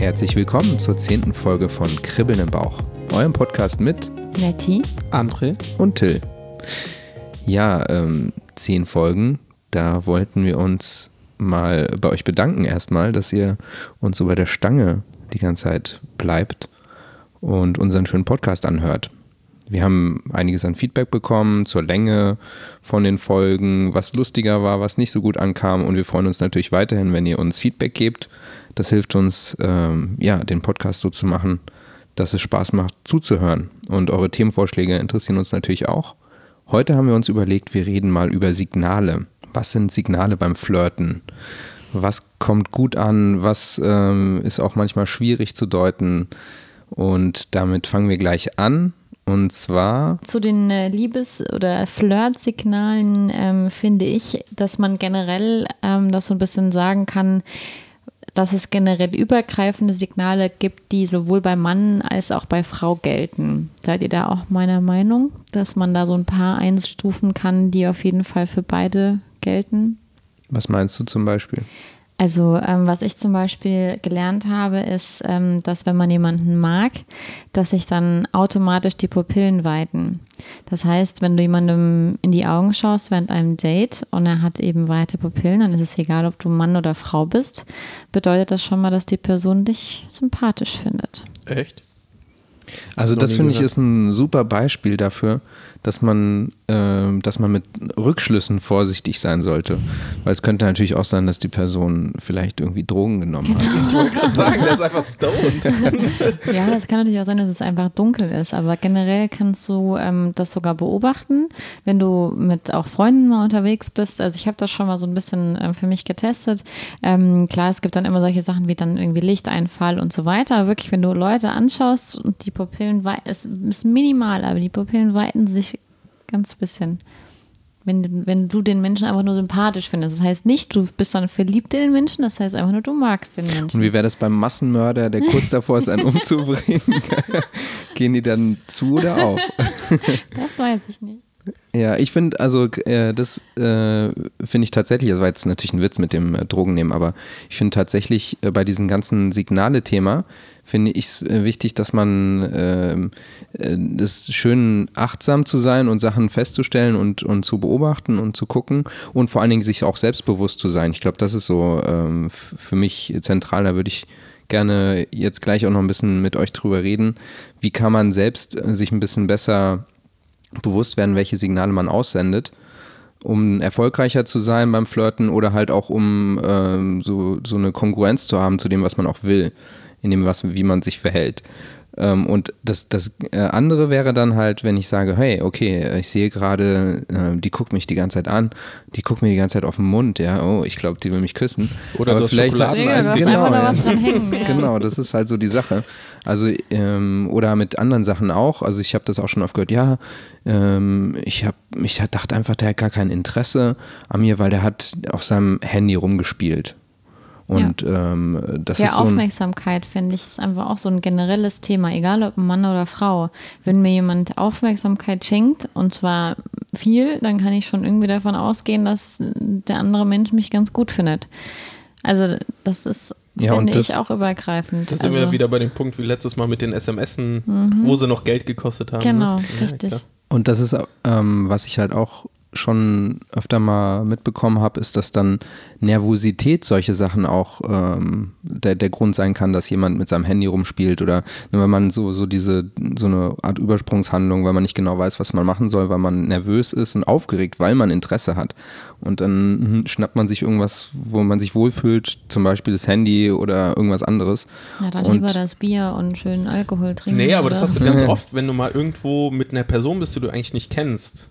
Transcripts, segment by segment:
Herzlich willkommen zur zehnten Folge von Kribbeln im Bauch, eurem Podcast mit Letty, André und Till. Ja, ähm, zehn Folgen, da wollten wir uns mal bei euch bedanken erstmal, dass ihr uns so bei der Stange die ganze Zeit bleibt und unseren schönen Podcast anhört. Wir haben einiges an Feedback bekommen zur Länge von den Folgen, was lustiger war, was nicht so gut ankam. Und wir freuen uns natürlich weiterhin, wenn ihr uns Feedback gebt. Das hilft uns, ähm, ja, den Podcast so zu machen, dass es Spaß macht zuzuhören. Und eure Themenvorschläge interessieren uns natürlich auch. Heute haben wir uns überlegt, wir reden mal über Signale. Was sind Signale beim Flirten? Was kommt gut an? Was ähm, ist auch manchmal schwierig zu deuten? Und damit fangen wir gleich an. Und zwar. Zu den äh, Liebes- oder Flirt-Signalen ähm, finde ich, dass man generell ähm, das so ein bisschen sagen kann, dass es generell übergreifende Signale gibt, die sowohl bei Mann als auch bei Frau gelten. Seid ihr da auch meiner Meinung, dass man da so ein paar einstufen kann, die auf jeden Fall für beide gelten? Was meinst du zum Beispiel? Also ähm, was ich zum Beispiel gelernt habe, ist, ähm, dass wenn man jemanden mag, dass sich dann automatisch die Pupillen weiten. Das heißt, wenn du jemandem in die Augen schaust während einem Date und er hat eben weite Pupillen, dann ist es egal, ob du Mann oder Frau bist, bedeutet das schon mal, dass die Person dich sympathisch findet. Echt? Also das finde ich ist ein super Beispiel dafür, dass man, äh, dass man mit Rückschlüssen vorsichtig sein sollte. Weil es könnte natürlich auch sein, dass die Person vielleicht irgendwie Drogen genommen genau. hat. Ich wollte gerade sagen, der ist einfach stoned. ja, das kann natürlich auch sein, dass es einfach dunkel ist. Aber generell kannst du ähm, das sogar beobachten, wenn du mit auch Freunden mal unterwegs bist. Also ich habe das schon mal so ein bisschen äh, für mich getestet. Ähm, klar, es gibt dann immer solche Sachen wie dann irgendwie Lichteinfall und so weiter. Aber wirklich, wenn du Leute anschaust und die Pupillen, es ist minimal, aber die Pupillen weiten sich ganz bisschen. Wenn, wenn du den Menschen einfach nur sympathisch findest. Das heißt nicht, du bist dann verliebt in den Menschen, das heißt einfach nur, du magst den Menschen. Und wie wäre das beim Massenmörder, der kurz davor ist, einen umzubringen? Gehen die dann zu oder auf? das weiß ich nicht. Ja, ich finde, also äh, das äh, finde ich tatsächlich, das war jetzt natürlich ein Witz mit dem äh, Drogennehmen, aber ich finde tatsächlich äh, bei diesem ganzen Signale-Thema, finde ich es äh, wichtig, dass man ähm, äh, es schön achtsam zu sein und Sachen festzustellen und, und zu beobachten und zu gucken und vor allen Dingen sich auch selbstbewusst zu sein. Ich glaube, das ist so ähm, für mich zentral, da würde ich gerne jetzt gleich auch noch ein bisschen mit euch drüber reden. Wie kann man selbst sich ein bisschen besser bewusst werden, welche Signale man aussendet, um erfolgreicher zu sein beim Flirten oder halt auch um ähm, so, so eine Kongruenz zu haben zu dem, was man auch will, in dem, was, wie man sich verhält. Ähm, und das, das äh, andere wäre dann halt, wenn ich sage, hey, okay, ich sehe gerade, äh, die guckt mich die ganze Zeit an, die guckt mir die ganze Zeit auf den Mund, ja, oh, ich glaube, die will mich küssen. Oder Aber vielleicht Schokoladeneis. Genau, ja. hängen, ja. genau, das ist halt so die Sache. Also, ähm, oder mit anderen Sachen auch. Also ich habe das auch schon oft gehört, ja, ähm, ich habe, ich dachte einfach, der hat gar kein Interesse an mir, weil der hat auf seinem Handy rumgespielt. Und ja. ähm, das ja, ist so Aufmerksamkeit, finde ich, ist einfach auch so ein generelles Thema, egal ob Mann oder Frau. Wenn mir jemand Aufmerksamkeit schenkt, und zwar viel, dann kann ich schon irgendwie davon ausgehen, dass der andere Mensch mich ganz gut findet. Also das ist ja, finde das, ich auch übergreifend. Da sind also, wir wieder bei dem Punkt wie letztes Mal mit den SMSen, mhm. wo sie noch Geld gekostet haben. Genau, ne? richtig. Ja, und das ist, ähm, was ich halt auch schon öfter mal mitbekommen habe, ist, dass dann Nervosität solche Sachen auch ähm, der, der Grund sein kann, dass jemand mit seinem Handy rumspielt oder wenn man so, so diese, so eine Art Übersprungshandlung, weil man nicht genau weiß, was man machen soll, weil man nervös ist und aufgeregt, weil man Interesse hat. Und dann hm, schnappt man sich irgendwas, wo man sich wohlfühlt, zum Beispiel das Handy oder irgendwas anderes. Ja, dann und lieber das Bier und schön Alkohol trinken. Nee, aber oder? das hast du ganz oft, wenn du mal irgendwo mit einer Person bist, die du eigentlich nicht kennst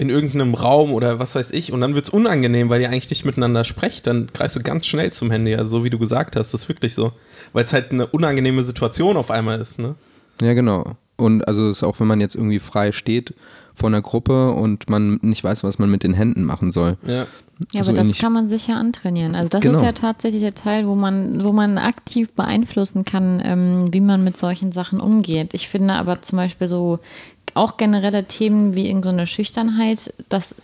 in irgendeinem Raum oder was weiß ich und dann wird es unangenehm, weil ihr eigentlich nicht miteinander sprecht, dann greifst du ganz schnell zum Handy, also so wie du gesagt hast, das ist wirklich so. Weil es halt eine unangenehme Situation auf einmal ist, ne? Ja, genau. Und also ist auch, wenn man jetzt irgendwie frei steht vor einer Gruppe und man nicht weiß, was man mit den Händen machen soll. Ja. Ja, aber so das kann man sicher antrainieren. Also das genau. ist ja tatsächlich der Teil, wo man, wo man aktiv beeinflussen kann, ähm, wie man mit solchen Sachen umgeht. Ich finde aber zum Beispiel so auch generelle Themen wie irgendeine so Schüchternheit, das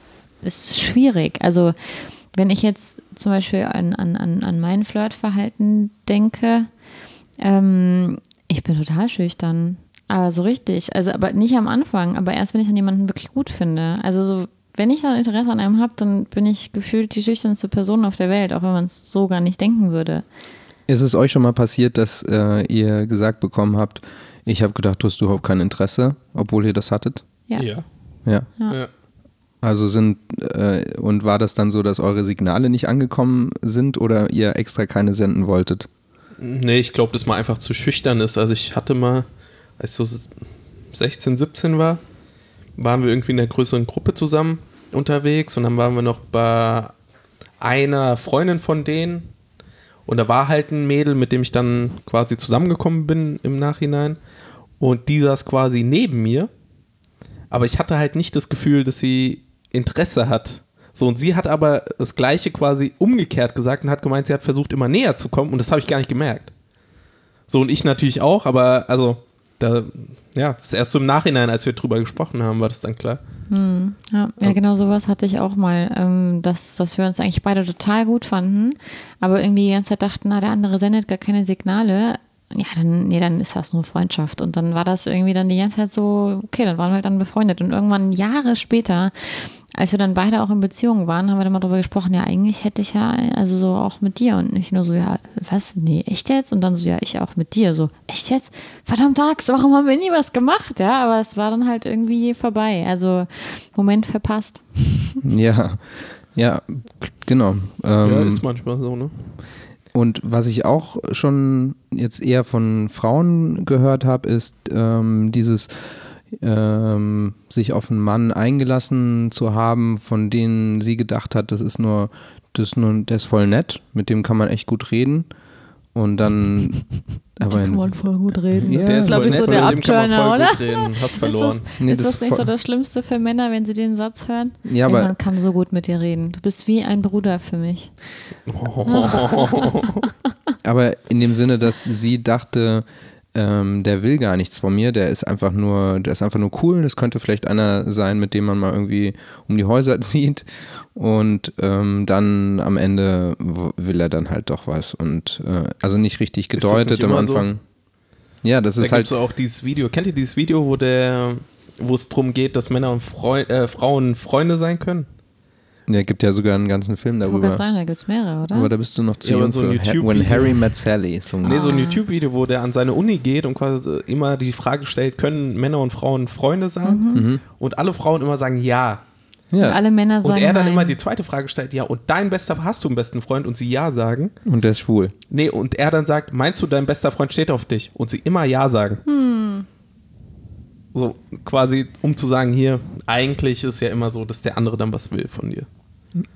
ist schwierig. Also wenn ich jetzt zum Beispiel an, an, an mein Flirtverhalten denke, Ähm, ich bin total schüchtern. Aber so richtig. Also, aber nicht am Anfang, aber erst, wenn ich dann jemanden wirklich gut finde. Also, so, wenn ich dann Interesse an einem habe, dann bin ich gefühlt die schüchternste Person auf der Welt, auch wenn man es so gar nicht denken würde. Ist es euch schon mal passiert, dass äh, ihr gesagt bekommen habt, ich habe gedacht, du hast überhaupt kein Interesse, obwohl ihr das hattet? Ja. Ja. Ja. Ja. Also sind, äh, und war das dann so, dass eure Signale nicht angekommen sind oder ihr extra keine senden wolltet? Nee, ich glaube, dass man einfach zu schüchtern ist. Also ich hatte mal, als ich so 16, 17 war, waren wir irgendwie in einer größeren Gruppe zusammen unterwegs und dann waren wir noch bei einer Freundin von denen und da war halt ein Mädel, mit dem ich dann quasi zusammengekommen bin im Nachhinein und die saß quasi neben mir, aber ich hatte halt nicht das Gefühl, dass sie Interesse hat. So, und sie hat aber das Gleiche quasi umgekehrt gesagt und hat gemeint, sie hat versucht, immer näher zu kommen und das habe ich gar nicht gemerkt. So, und ich natürlich auch, aber also, da, ja, das ist erst so im Nachhinein, als wir drüber gesprochen haben, war das dann klar. Ja, ja, genau sowas hatte ich auch mal, ähm, dass, dass wir uns eigentlich beide total gut fanden, aber irgendwie die ganze Zeit dachten, na, der andere sendet gar keine Signale. Ja, dann, nee, dann ist das nur Freundschaft. Und dann war das irgendwie dann die ganze Zeit so, okay, dann waren wir halt dann befreundet. Und irgendwann Jahre später, als wir dann beide auch in Beziehung waren, haben wir dann mal drüber gesprochen, ja, eigentlich hätte ich ja, also so auch mit dir. Und nicht nur so, ja, was? Nee, echt jetzt? Und dann so, ja, ich auch mit dir. So, echt jetzt? Verdammt Axt, warum haben wir nie was gemacht? Ja, aber es war dann halt irgendwie vorbei. Also, Moment verpasst. Ja, ja, genau. Ähm, ja, ist manchmal so, ne? Und was ich auch schon jetzt eher von Frauen gehört habe, ist ähm, dieses ähm, sich auf einen Mann eingelassen zu haben, von dem sie gedacht hat, das ist nur, das ist nur, der ist voll nett, mit dem kann man echt gut reden. Und dann, aber in, voll gut reden. Ja, das ist, glaube voll ich, so nett, der mit dem kann man Abturner, voll oder? gut reden. Hast verloren. Nee, ist das das nicht so das Schlimmste für Männer, wenn sie den Satz hören? ja, aber man kann so gut mit dir reden. Du bist wie ein Bruder für mich. Aber in dem Sinne, dass sie dachte, ähm, der will gar nichts von mir, der ist einfach nur, der ist einfach nur cool. Das könnte vielleicht einer sein, mit dem man mal irgendwie um die Häuser zieht. Und ähm, dann am Ende will er dann halt doch was. Und äh, also nicht richtig gedeutet nicht am immer so? Anfang. Ja, das Da ist halt. auch dieses Video. Kennt ihr dieses Video, wo der, wo es darum geht, dass Männer und Freu äh, Frauen Freunde sein können? Ja, gibt ja sogar einen ganzen Film Wo kann darüber. sein, da gibt es mehrere, oder? Aber da bist du noch zu Ja, jung so ein für. When Harry Met Sally. So ein Nee, so ein Ah. YouTube-Video, wo der an seine Uni geht und quasi immer die Frage stellt, können Männer und Frauen Freunde sein? Und alle Frauen immer sagen ja. Und ja, alle Männer sagen Und er dann nein. immer die zweite Frage stellt, ja, und dein bester, hast du einen besten Freund? Und sie ja sagen. und der ist schwul. Nee, und er dann sagt, meinst du, dein bester Freund steht auf dich? Und sie immer ja sagen. So, quasi, um zu sagen, hier, eigentlich ist ja immer so, dass der andere dann was will von dir.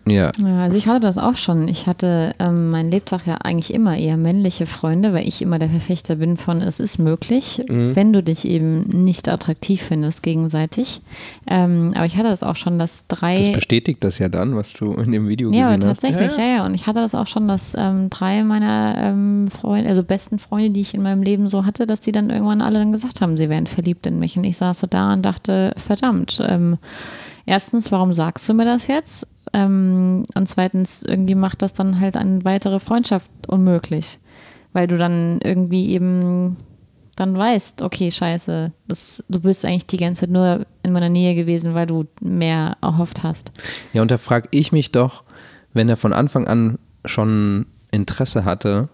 Ja. Ja, also ich hatte das auch schon. Ich hatte ähm, mein Lebtag ja eigentlich immer eher männliche Freunde, weil ich immer der Verfechter bin von, es ist möglich, wenn du dich eben nicht attraktiv findest gegenseitig. Ähm, aber ich hatte das auch schon, dass drei... Das bestätigt das ja dann, was du in dem Video Ja, gesehen hast. tatsächlich, Ja, ja, ja. Und ich hatte das auch schon, dass ähm, drei meiner ähm, Freunde, also besten Freunde, die ich in meinem Leben so hatte, dass die dann irgendwann alle dann gesagt haben, sie wären verliebt in mich. Und ich saß so da und dachte, verdammt, ähm, erstens, warum sagst du mir das jetzt? Ähm, und zweitens, irgendwie macht das dann halt eine weitere Freundschaft unmöglich. Weil du dann irgendwie eben dann weißt, okay, scheiße, das, du bist eigentlich die ganze Zeit nur in meiner Nähe gewesen, weil du mehr erhofft hast. Ja, und da frage ich mich doch, wenn er von Anfang an schon Interesse hatte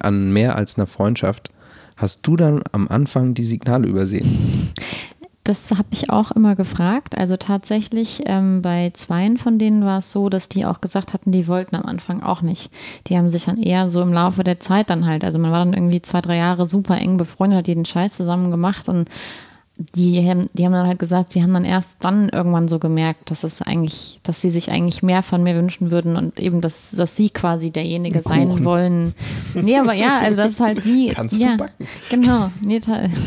an mehr als einer Freundschaft, hast du dann am Anfang die Signale übersehen? Das habe ich auch immer gefragt. Also tatsächlich ähm, bei zweien von denen war es so, dass die auch gesagt hatten, die wollten am Anfang auch nicht. Die haben sich dann eher so im Laufe der Zeit dann halt, also man war dann irgendwie zwei, drei Jahre super eng befreundet, hat jeden Scheiß zusammen gemacht und die haben, die haben dann halt gesagt, sie haben dann erst dann irgendwann so gemerkt, dass es eigentlich, dass sie sich eigentlich mehr von mir wünschen würden und eben, dass, dass sie quasi derjenige sein wollen. Nee, aber ja, also das ist halt sie. Kannst du ja, backen. Genau. Nee,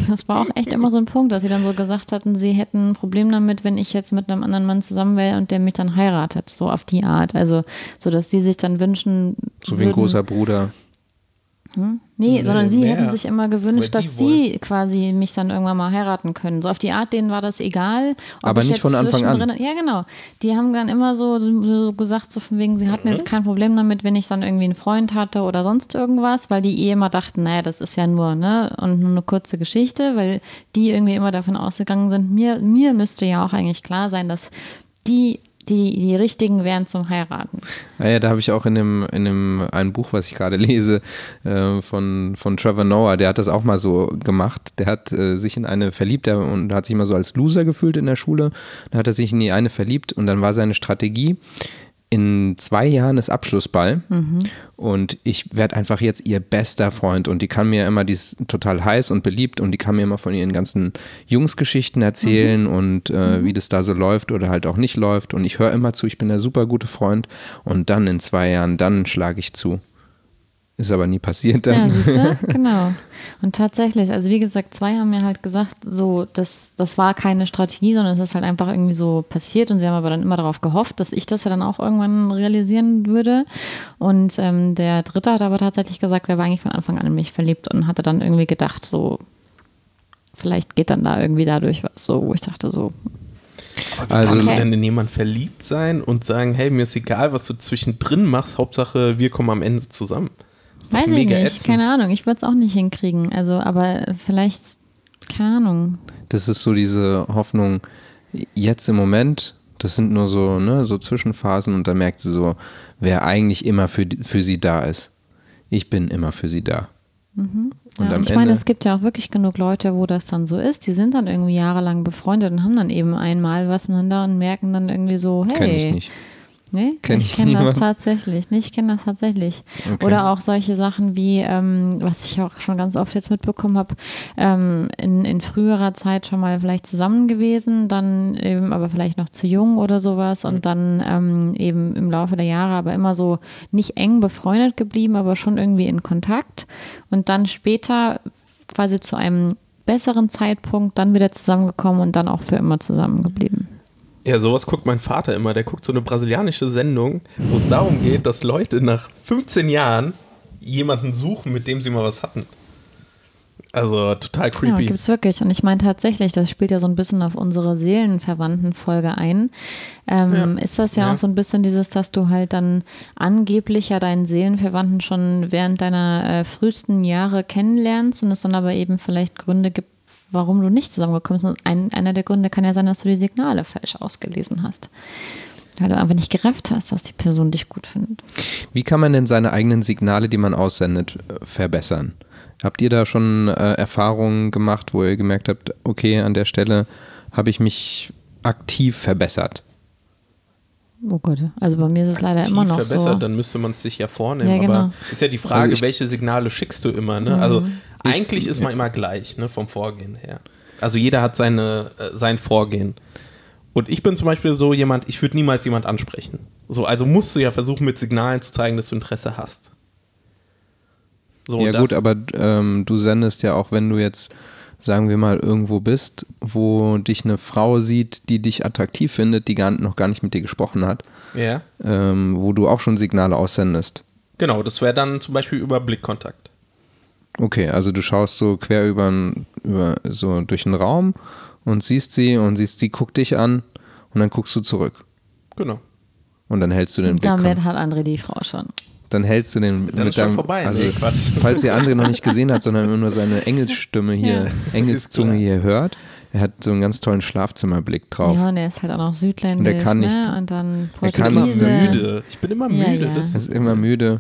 das war auch echt immer so ein Punkt, dass sie dann so gesagt hatten, sie hätten ein Problem damit, wenn ich jetzt mit einem anderen Mann zusammen wäre und der mich dann heiratet. So auf die Art. Also, so dass sie sich dann wünschen. So wie ein würden- großer Bruder. Hm? Nee, Nee, sondern sie mehr. hätten sich immer gewünscht, dass sie quasi mich dann irgendwann mal heiraten können. So auf die Art, denen war das egal. ob Aber ich nicht von Anfang an. Ja, genau. Die haben dann immer so, so, gesagt, so von wegen, sie hatten jetzt kein Problem damit, wenn ich dann irgendwie einen Freund hatte oder sonst irgendwas, weil die eh immer dachten, naja, das ist ja nur, ne, und nur eine kurze Geschichte, weil die irgendwie immer davon ausgegangen sind, mir, mir müsste ja auch eigentlich klar sein, dass die, die, die richtigen wären zum Heiraten. Ah ja, da habe ich auch in dem, in dem ein Buch, was ich gerade lese, äh, von, von Trevor Noah, der hat das auch mal so gemacht. Der hat äh, sich in eine verliebt der, und hat sich immer so als Loser gefühlt in der Schule. Dann hat er sich in die eine verliebt und dann war seine Strategie, in zwei Jahren ist Abschlussball. Und ich werde einfach jetzt ihr bester Freund. Und die kann mir immer, die ist total heiß und beliebt. Und die kann mir immer von ihren ganzen Jungsgeschichten erzählen und äh, wie das da so läuft oder halt auch nicht läuft. Und ich höre immer zu, ich bin der super gute Freund. Und dann in zwei Jahren, dann schlage ich zu. Ist aber nie passiert Ja, dann. siehst du? Genau. Und tatsächlich, also wie gesagt, zwei haben mir halt gesagt, so, das, das war keine Strategie, sondern es ist halt einfach irgendwie so passiert und sie haben aber dann immer darauf gehofft, dass ich das ja dann auch irgendwann realisieren würde. Und ähm, der dritte hat aber tatsächlich gesagt, er war eigentlich von Anfang an in mich verliebt und hatte dann irgendwie gedacht, so, vielleicht geht dann da irgendwie dadurch was, so, wo ich dachte, so, Also- kannst Okay. du denn in jemanden verliebt sein und sagen, hey, mir ist egal, was du zwischendrin machst, Hauptsache wir kommen am Ende zusammen. Weiß ich nicht, ätzend. keine Ahnung, ich würde es auch nicht hinkriegen. Also, aber vielleicht, keine Ahnung. Das ist so diese Hoffnung, jetzt im Moment, das sind nur so, ne, so Zwischenphasen und dann merkt sie so, wer eigentlich immer für, für sie da ist. Ich bin immer für sie da. Und Ja, und ich Ende, meine, es gibt ja auch wirklich genug Leute, wo das dann so ist. Die sind dann irgendwie jahrelang befreundet und haben dann eben einmal was miteinander und merken dann irgendwie so, hey. Nee, Kenn ich ich kenne das tatsächlich. Nee, ich kenne das tatsächlich. Okay. Oder auch solche Sachen wie, ähm, was ich auch schon ganz oft jetzt mitbekommen habe, ähm, in, in früherer Zeit schon mal vielleicht zusammen gewesen, dann eben aber vielleicht noch zu jung oder sowas und dann ähm, eben im Laufe der Jahre aber immer so nicht eng befreundet geblieben, aber schon irgendwie in Kontakt und dann später quasi zu einem besseren Zeitpunkt dann wieder zusammengekommen und dann auch für immer zusammengeblieben. Ja, sowas guckt mein Vater immer. Der guckt so eine brasilianische Sendung, wo es darum geht, dass Leute nach 15 Jahren jemanden suchen, mit dem sie mal was hatten. Also total Ja, creepy. gibt's wirklich. Und ich meine tatsächlich, das spielt ja so ein bisschen auf unsere Seelenverwandten-Folge ein. Ähm, Ist das ja, Ja. auch so ein bisschen dieses, dass du halt dann angeblich ja deinen Seelenverwandten schon während deiner äh, frühesten Jahre kennenlernst und es dann aber eben vielleicht Gründe gibt, warum du nicht zusammengekommen bist. Und ein, einer der Gründe kann ja sein, dass du die Signale falsch ausgelesen hast. Weil du einfach nicht gerafft hast, dass die Person dich gut findet. Wie kann man denn seine eigenen Signale, die man aussendet, äh, verbessern? Habt ihr da schon äh, Erfahrungen gemacht, wo ihr gemerkt habt, okay, an der Stelle habe ich mich aktiv verbessert? Oh Gott, also bei mir ist es leider immer noch verbessert, so. dann müsste man es sich ja vornehmen. Ja, genau. Aber ist ja die Frage, Also ich- welche Signale schickst du immer, ne? Also eigentlich ist man immer gleich, ne, vom Vorgehen her. Also jeder hat seine, äh, sein Vorgehen. Und ich bin zum Beispiel so jemand, ich würde niemals jemand ansprechen. So, also musst du ja versuchen, mit Signalen zu zeigen, dass du Interesse hast. So, ja gut, aber ähm, du sendest ja auch, wenn du jetzt, sagen wir mal, irgendwo bist, wo dich eine Frau sieht, die dich attraktiv findet, die gar, noch gar nicht mit dir gesprochen hat, Ja, ähm, wo du auch schon Signale aussendest. genau, das wäre dann zum Beispiel über Blickkontakt. Okay, also du schaust so quer über, über so durch den Raum und siehst sie und siehst, sie guckt dich an und dann guckst du zurück. Genau. Und dann hältst du den Blick. Damit kon- hat André die Frau schon. Dann hältst du den Dann ist schon vorbei. Also, Nee, Quatsch. falls ihr andere noch nicht gesehen hat, sondern immer nur seine Engelsstimme hier, Ja. Engelszunge hier hört, er hat so einen ganz tollen Schlafzimmerblick drauf. Ja, und er ist halt auch noch südländisch. Und er kann nicht- Ne? Und dann er Ich bin kann immer nicht Portugiese. müde. Ich bin immer Ja, müde. ja. Das Er ist immer müde.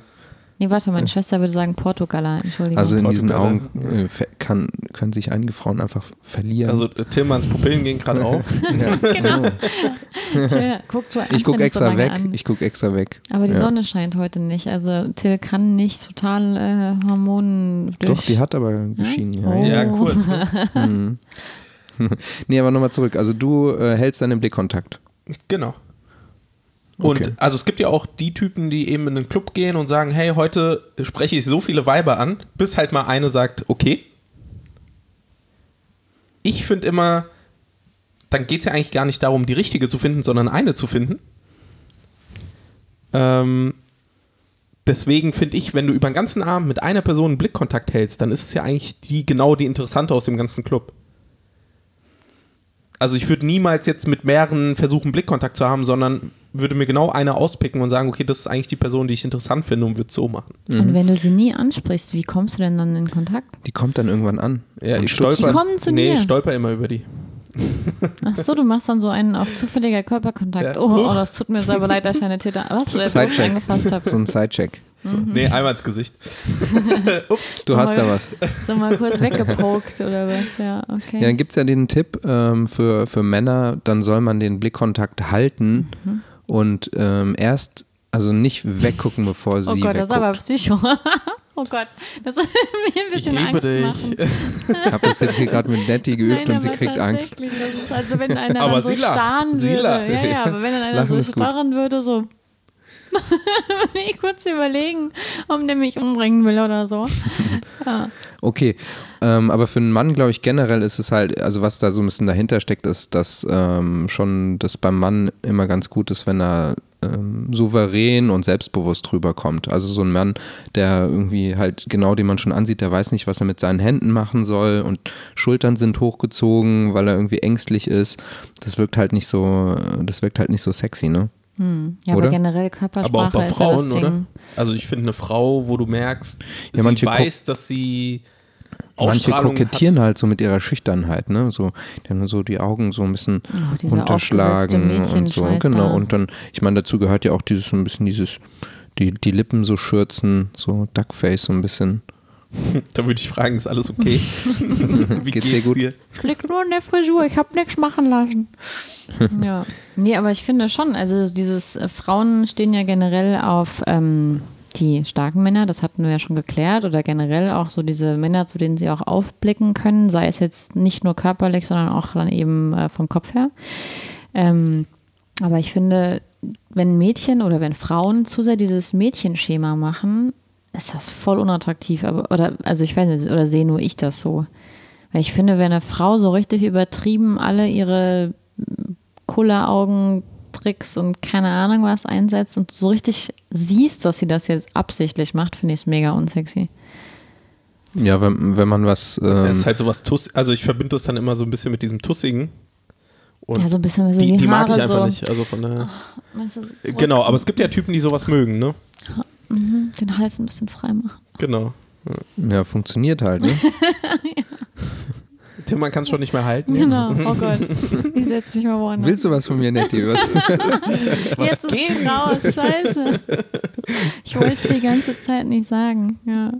Nee, warte, meine Schwester würde sagen Portugaler, Entschuldigung. Also in diesen. Augen äh, kann, können sich einige Frauen einfach verlieren. Also äh, Tillmanns Pupillen gehen gerade auf. genau. Till, guck du ich gucke so extra lange weg. An. Ich gucke extra weg. Aber die Ja. Sonne scheint heute nicht. Also Till kann nicht total äh, Hormonen durch. Doch, die hat aber geschienen. Ja. Oh. Ja, kurz. Ne? Nee, aber nochmal zurück. Also du äh, hältst deinen Blickkontakt. Genau. Und Okay. also es gibt ja auch die Typen, die eben in den Club gehen und sagen, hey, heute spreche ich so viele Weiber an, bis halt mal eine sagt, okay. Ich finde immer, dann geht es ja eigentlich gar nicht darum, die richtige zu finden, sondern eine zu finden. Ähm, deswegen finde ich, wenn du über den ganzen Abend mit einer Person einen Blickkontakt hältst, dann ist es ja eigentlich die genau die interessante aus dem ganzen Club. Also ich würde niemals jetzt mit mehreren versuchen, Blickkontakt zu haben, sondern würde mir genau eine auspicken und sagen, okay, das ist eigentlich die Person, die ich interessant finde und würde es so machen. Und wenn du sie nie ansprichst, wie kommst du denn dann in Kontakt? Die kommt dann irgendwann an. Ja, ich stolper. Die kommen zu nee, dir. ich stolper immer über die. Ach so, du machst dann so einen auf zufälliger Körperkontakt. Ja. Oh, oh, das tut mir selber leid, dass ich eine Täter. Was du jetzt angefasst hast. So ein Sidecheck. Nee, einmal ins Gesicht. Ups. Du So hast da mal- was. So mal kurz weggepokt oder was? Ja, okay. Ja, dann gibt es ja den Tipp ähm, für, für Männer, dann soll man den Blickkontakt halten Mhm. und ähm, erst, also nicht weggucken, bevor sie oh Gott, das ist aber wegguckt. Psycho. oh Gott, das soll mir ein Ich bisschen liebe Angst dich. machen. Ich habe das jetzt hier gerade mit Nettie geübt Nein, und sie kriegt Angst. tatsächlich, Das ist also wenn einer Aber dann so starren Sie würde. Ja, ja, aber wenn dann einer Lachen so ist gut. starren würde, so ich kurz überlegen, ob der mich umbringen will oder so. Okay, ähm, aber für einen Mann, glaube ich, generell ist es halt, also was da so ein bisschen dahinter steckt, ist, dass ähm, schon das beim Mann immer ganz gut ist, wenn er ähm, souverän und selbstbewusst rüberkommt. Also so ein Mann, der irgendwie halt genau den man schon ansieht, der weiß nicht, was er mit seinen Händen machen soll und Schultern sind hochgezogen, weil er irgendwie ängstlich ist. Das wirkt halt nicht so, das wirkt halt nicht so sexy, ne? Ja, Oder? aber generell Aber auch Körpersprache bei ist ja das Frauen, Ding. oder? Also ich finde eine Frau, wo du merkst, Ja, sie manche weiß, dass sie Manche kokettieren halt so mit ihrer Schüchternheit, ne? So, die haben so die Augen so ein bisschen Oh, aufgesetzte und so. Genau. da. Und dann, ich meine, dazu gehört ja auch dieses so ein bisschen dieses, die, die Lippen so schürzen, so Duckface so ein bisschen. Da würde ich fragen, ist alles okay? Wie Geht's geht's, dir gut? dir? Ich lieg nur in der Frisur, ich habe nichts machen lassen. ja. Nee, aber ich finde schon, also dieses äh, Frauen stehen ja generell auf ähm, die starken Männer, das hatten wir ja schon geklärt, oder generell auch so diese Männer, zu denen sie auch aufblicken können, sei es jetzt nicht nur körperlich, sondern auch dann eben äh, vom Kopf her. Ähm, aber ich finde, wenn Mädchen oder wenn Frauen zu sehr dieses Mädchenschema machen, ist das voll unattraktiv. Aber, oder, also ich weiß nicht, oder sehe nur ich das so. Weil ich finde, wenn eine Frau so richtig übertrieben alle ihre Kulleraugen, Tricks und keine Ahnung was einsetzt und so richtig siehst, dass sie das jetzt absichtlich macht, finde ich es mega unsexy. Ja, wenn, wenn man was. Es Ähm, ist halt sowas Tuss, also ich verbinde das dann immer so ein bisschen mit diesem Tussigen. Und Ja, so ein bisschen so die, die, die mag Haare ich einfach so. nicht. Also von daher. Weißt du, so zurück- Genau, aber es gibt ja Typen, die sowas mögen, ne? Den Hals ein bisschen frei machen. Genau. ja, funktioniert halt, ne? Tim, man kann es schon nicht mehr halten. Jetzt. Genau, oh Gott. Ich setze mich mal woanders. Willst du was von mir, Nettie? Was? Jetzt ist es raus, scheiße. Ich wollte es die ganze Zeit nicht sagen. Ja.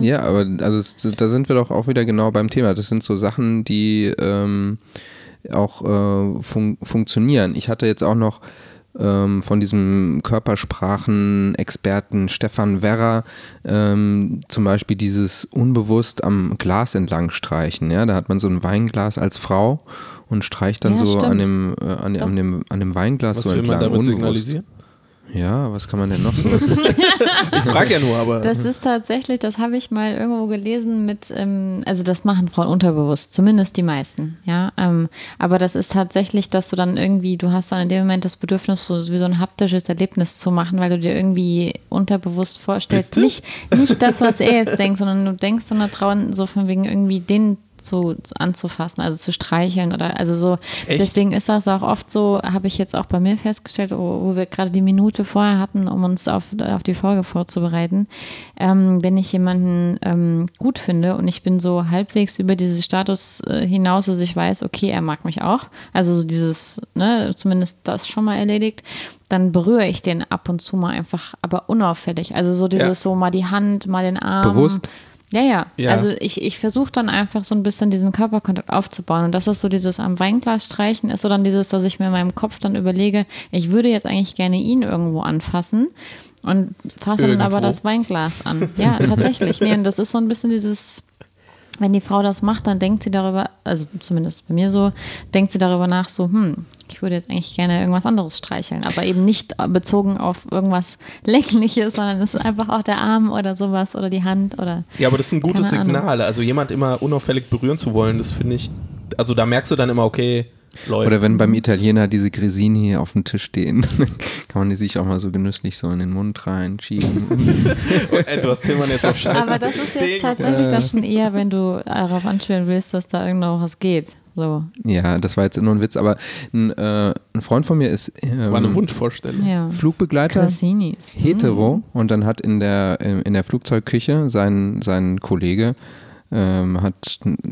Ja, aber also es, da sind wir doch auch wieder genau beim Thema. Das sind so Sachen, die ähm, auch äh, fun funktionieren. Ich hatte jetzt auch noch ähm, von diesem Körpersprachen-Experten Stefan Werrer ähm, zum Beispiel dieses unbewusst am Glas entlang streichen. Ja, da hat man so ein Weinglas als Frau und streicht dann Ja, so stimmt. an dem, äh, an, an, dem, an dem Weinglas Was so will man entlang. damit unbewusst. signalisieren? Ja, was kann man denn noch so? Was Ich frage ja nur, aber. Das ist tatsächlich, das habe ich mal irgendwo gelesen mit, ähm, also das machen Frauen unterbewusst, zumindest die meisten, ja. Ähm, aber das ist tatsächlich, dass du dann irgendwie, du hast dann in dem Moment das Bedürfnis, so wie so ein haptisches Erlebnis zu machen, weil du dir irgendwie unterbewusst vorstellst, Bitte? nicht, nicht das, was er jetzt denkt, sondern du denkst dann daran, so von wegen irgendwie den zu, zu anzufassen, also zu streicheln oder also so. Echt? Deswegen ist das auch oft so, habe ich jetzt auch bei mir festgestellt, wo, wo wir gerade die Minute vorher hatten, um uns auf, auf die Folge vorzubereiten. Ähm, wenn ich jemanden ähm, gut finde und ich bin so halbwegs über diesen Status äh, hinaus, dass ich weiß, okay, er mag mich auch, also so dieses, ne, zumindest das schon mal erledigt, dann berühre ich den ab und zu mal einfach, aber unauffällig. Also so dieses Ja. so mal die Hand, mal den Arm. Bewusst? Ja, ja. Ja. Also ich, ich versuche dann einfach so ein bisschen diesen Körperkontakt aufzubauen. Und das ist so dieses am Weinglas streichen, ist so dann dieses, dass ich mir in meinem Kopf dann überlege, ich würde jetzt eigentlich gerne ihn irgendwo anfassen und fasse dann aber das Weinglas an. Ja, tatsächlich. Nee, das ist so ein bisschen dieses, wenn die Frau das macht, dann denkt sie darüber, also zumindest bei mir so, denkt sie darüber nach, so, hm, ich würde jetzt eigentlich gerne irgendwas anderes streicheln, aber eben nicht bezogen auf irgendwas Längliches, sondern es ist einfach auch der Arm oder sowas oder die Hand oder Ja, aber das ist ein gutes Keine Ahnung. Signal. Also jemand immer unauffällig berühren zu wollen, das finde ich, also da merkst du dann immer, okay, läuft. Oder wenn beim Italiener diese Grisini auf dem Tisch stehen, dann kann man die sich auch mal so genüsslich so in den Mund reinschieben. Du hast Tillmann jetzt auf Scheiße. Aber das ist jetzt tatsächlich das schon eher, wenn du darauf anspielen willst, dass da irgendwo was geht. So. ja, das war jetzt nur ein Witz, aber ein, äh, ein Freund von mir ist Das war eine ähm, Wunschvorstellung. Ja. Flugbegleiter. Cassinis. hetero und dann hat in der, in der Flugzeugküche sein, sein Kollege ähm, hat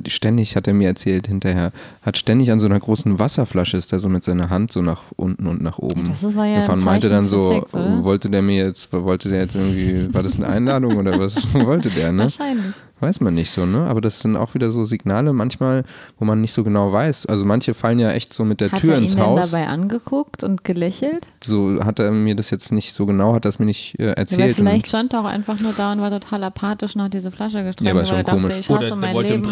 ständig, hat er mir erzählt hinterher, hat ständig an so einer großen Wasserflasche ist er so mit seiner Hand so nach unten und nach oben Das war ja ein gefahren. Meinte Zeichen dann so, Sex, wollte der mir jetzt, wollte der jetzt irgendwie, war das eine Einladung oder was wollte der, ne? Wahrscheinlich. Weiß man nicht so, ne? Aber das sind auch wieder so Signale manchmal, wo man nicht so genau weiß. Also manche fallen ja echt so mit der Hat Tür er ihn ins denn Haus. dabei angeguckt und gelächelt? So hat er mir das jetzt nicht so genau, hat das mir nicht äh, erzählt. vielleicht und stand er auch einfach nur da und war total apathisch und hat diese Flasche gestreckt, Ja, aber ist weil er schon dachte, komisch. ich Oder hasse der mein Leben,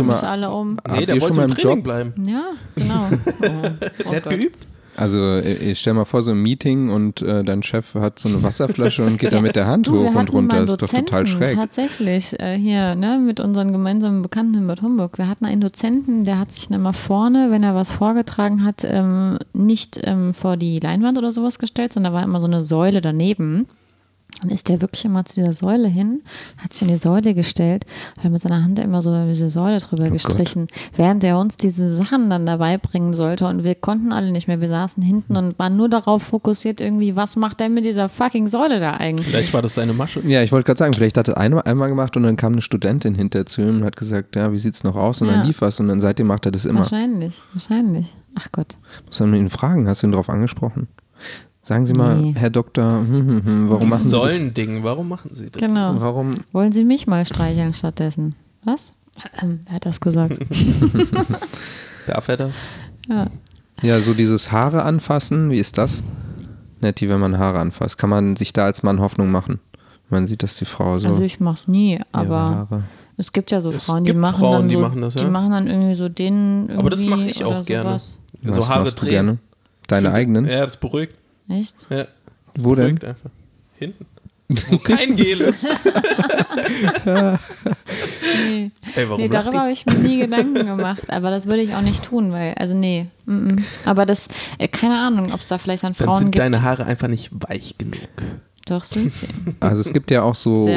bleiben. mich alle um. Habt Nee, der ihr schon wollte mal im Training Job? bleiben. Ja, genau. Oh, oh Der hat geübt. Also äh, ich stell mal vor, so ein Meeting und äh, dein Chef hat so eine Wasserflasche und geht da mit der Hand Du, wir hoch und mal runter. einen Ist doch total Dozenten, schräg. Tatsächlich, äh, hier, ne, mit unseren gemeinsamen Bekannten in Bad Homburg. Wir hatten einen Dozenten, der hat sich dann immer vorne, wenn er was vorgetragen hat, ähm, nicht ähm, vor die Leinwand oder sowas gestellt, sondern da war immer so eine Säule daneben. Dann ist der wirklich immer zu dieser Säule hin, hat sich an die Säule gestellt und hat mit seiner Hand immer so diese Säule drüber Oh gestrichen, während er uns diese Sachen dann dabei bringen sollte und wir konnten alle nicht mehr. Wir saßen hinten und waren nur darauf fokussiert irgendwie, was macht der mit dieser fucking Säule da eigentlich? Vielleicht war das seine Masche. Ja, ich wollte gerade sagen, vielleicht hat er einmal, einmal gemacht und dann kam eine Studentin hinter zu ihm und hat gesagt, ja, wie sieht's noch aus? Und Ja. dann lief was und dann seitdem macht er das immer. Wahrscheinlich, wahrscheinlich. Ach Gott. Muss man ihn fragen, hast du ihn darauf angesprochen? Sagen Sie mal, Nee. Herr Doktor, hm, hm, hm, warum machen Sie das? Sollen Ding, warum machen sie das? Genau. Warum? Wollen Sie mich mal streicheln stattdessen? Was? Wer hat das gesagt? Darf er das? Ja. Ja, so dieses Haare anfassen, wie ist das? Netti, wenn man Haare anfasst, kann man sich da als Mann Hoffnung machen? Man sieht, dass die Frau so Also ich mach's nie, aber Haare. es gibt ja so Es Frauen, die machen Frauen, dann die so, machen das, ja. die machen dann irgendwie so den irgendwie Aber das mache ich auch gerne. sowas. Was so Haare drehen. gerne? Deine eigenen? Ja, das beruhigt. Echt? Ja, das Wo denn? einfach. Hinten. Wo kein Gel ist. Nee, Ey, warum nee darüber habe ich mir nie Gedanken gemacht, aber das würde ich auch nicht tun, weil, also nee. mm, mm. Aber das, äh, keine Ahnung, ob es da vielleicht dann Dann Frauen sind gibt. deine Haare einfach nicht weich genug. Doch, sind sie. Also es gibt ja auch so,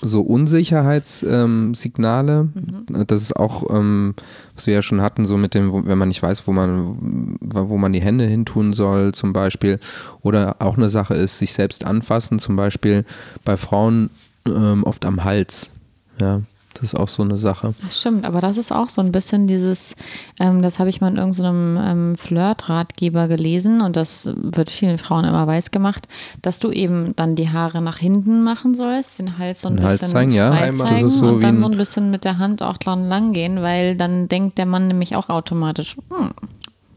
so Unsicherheitssignale. Mhm. Das ist auch, ähm, was wir ja schon hatten, so mit dem, wenn man nicht weiß, wo man, wo man die Hände hintun soll, zum Beispiel. Oder auch eine Sache ist, sich selbst anfassen, zum Beispiel bei Frauen ähm, oft am Hals. Ja, das ist auch so eine Sache. Das stimmt, aber das ist auch so ein bisschen dieses, ähm, das habe ich mal in irgendeinem ähm, Flirt-Ratgeber gelesen und das wird vielen Frauen immer weiß gemacht, dass du eben dann die Haare nach hinten machen sollst, den Hals so ein Den Hals bisschen zeigen, ja. frei Einmal. zeigen Das ist so und wie dann ein- so ein bisschen mit der Hand auch dran lang gehen, weil dann denkt der Mann nämlich auch automatisch, hm,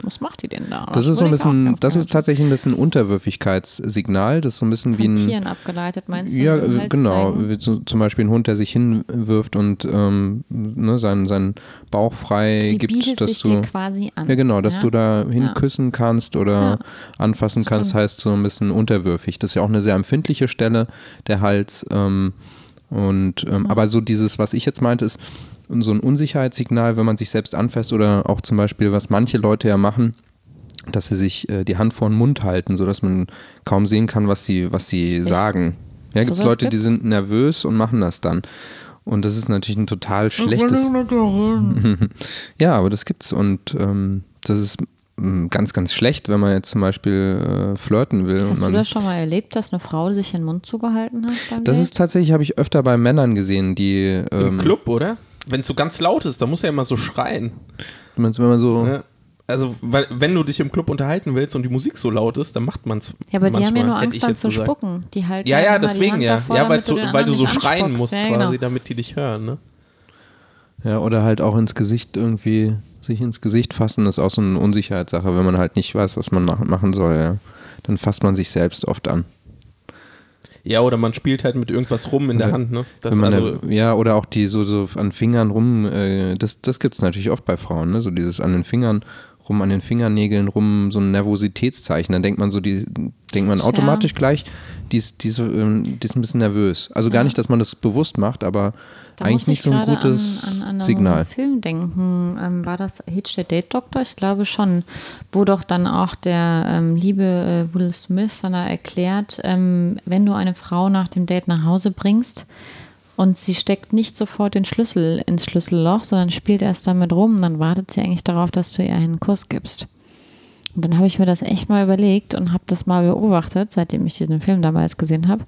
was macht die denn da? Das ist so ein bisschen, das ist tatsächlich ein bisschen Unterwürfigkeitssignal. Das ist so ein bisschen wie ein. Tieren abgeleitet, meinst du? Ja, äh, genau. Wie so, zum Beispiel ein Hund, der sich hinwirft und ähm, ne, seinen, seinen Bauch frei Sie gibt, dass du. quasi an. Ja, genau, dass ja? du da hin Ja. kannst oder Ja. anfassen kannst, Stimmt. heißt so ein bisschen unterwürfig. Das ist ja auch eine sehr empfindliche Stelle, der Hals. Ähm, und ähm, aber so dieses, was ich jetzt meinte, ist so ein Unsicherheitssignal, wenn man sich selbst anfasst oder auch zum Beispiel, was manche Leute ja machen, dass sie sich äh, die Hand vor den Mund halten, sodass man kaum sehen kann, was sie, was sie sagen. Ja, gibt es Leute, die sind nervös und machen das dann. Und das ist natürlich ein total schlechtes. Ja, aber das gibt's und ähm, das ist mm, ganz, ganz schlecht, wenn man jetzt zum Beispiel äh, flirten will. Hast und du man, das schon mal erlebt, dass eine Frau sich den Mund zugehalten hat? Das Date? ist tatsächlich, habe ich öfter bei Männern gesehen, die Im ähm, Club, oder? Wenn es so ganz laut ist, dann muss er immer so schreien. wenn man- wenn man so. Ja. Also, weil, wenn du dich im Club unterhalten willst und die Musik so laut ist, dann macht man es. Ja, aber die haben ja nur Angst, dann jetzt zu gesagt. spucken. Die halten Ja, ja, deswegen ja. Davor, ja, weil, so, du weil du so schreien anspuckst. musst ja, quasi, Genau. damit die dich hören, ne? Ja, oder halt auch ins Gesicht irgendwie sich ins Gesicht fassen, ist auch so eine Unsicherheitssache, wenn man halt nicht weiß, was man machen, machen soll. Ja. Dann fasst man sich selbst oft an. Ja, oder man spielt halt mit irgendwas rum in der Ja. Hand, ne? Das Wenn man also, da- ja, oder auch die so, so an Fingern rum, äh, das, das gibt es natürlich oft bei Frauen, ne? So dieses an den Fingern rum, an den Fingernägeln rum, so ein Nervositätszeichen. Dann denkt man so, die denkt man Ja. automatisch gleich, die ist, die, ist, ähm, die ist ein bisschen nervös. Also gar nicht, dass man das bewusst macht, aber Da eigentlich muss nicht ich so ein gerade gutes an, an, an Signal. einen Film denken. Ähm, war das Hitch the Date Doctor? Ich glaube schon. Wo doch dann auch der ähm, liebe äh, Will Smith dann da erklärt, ähm, wenn du eine Frau nach dem Date nach Hause bringst und sie steckt nicht sofort den Schlüssel ins Schlüsselloch, sondern spielt erst damit rum, dann wartet sie eigentlich darauf, dass du ihr einen Kuss gibst. Und dann habe ich mir das echt mal überlegt und habe das mal beobachtet, seitdem ich diesen Film damals gesehen habe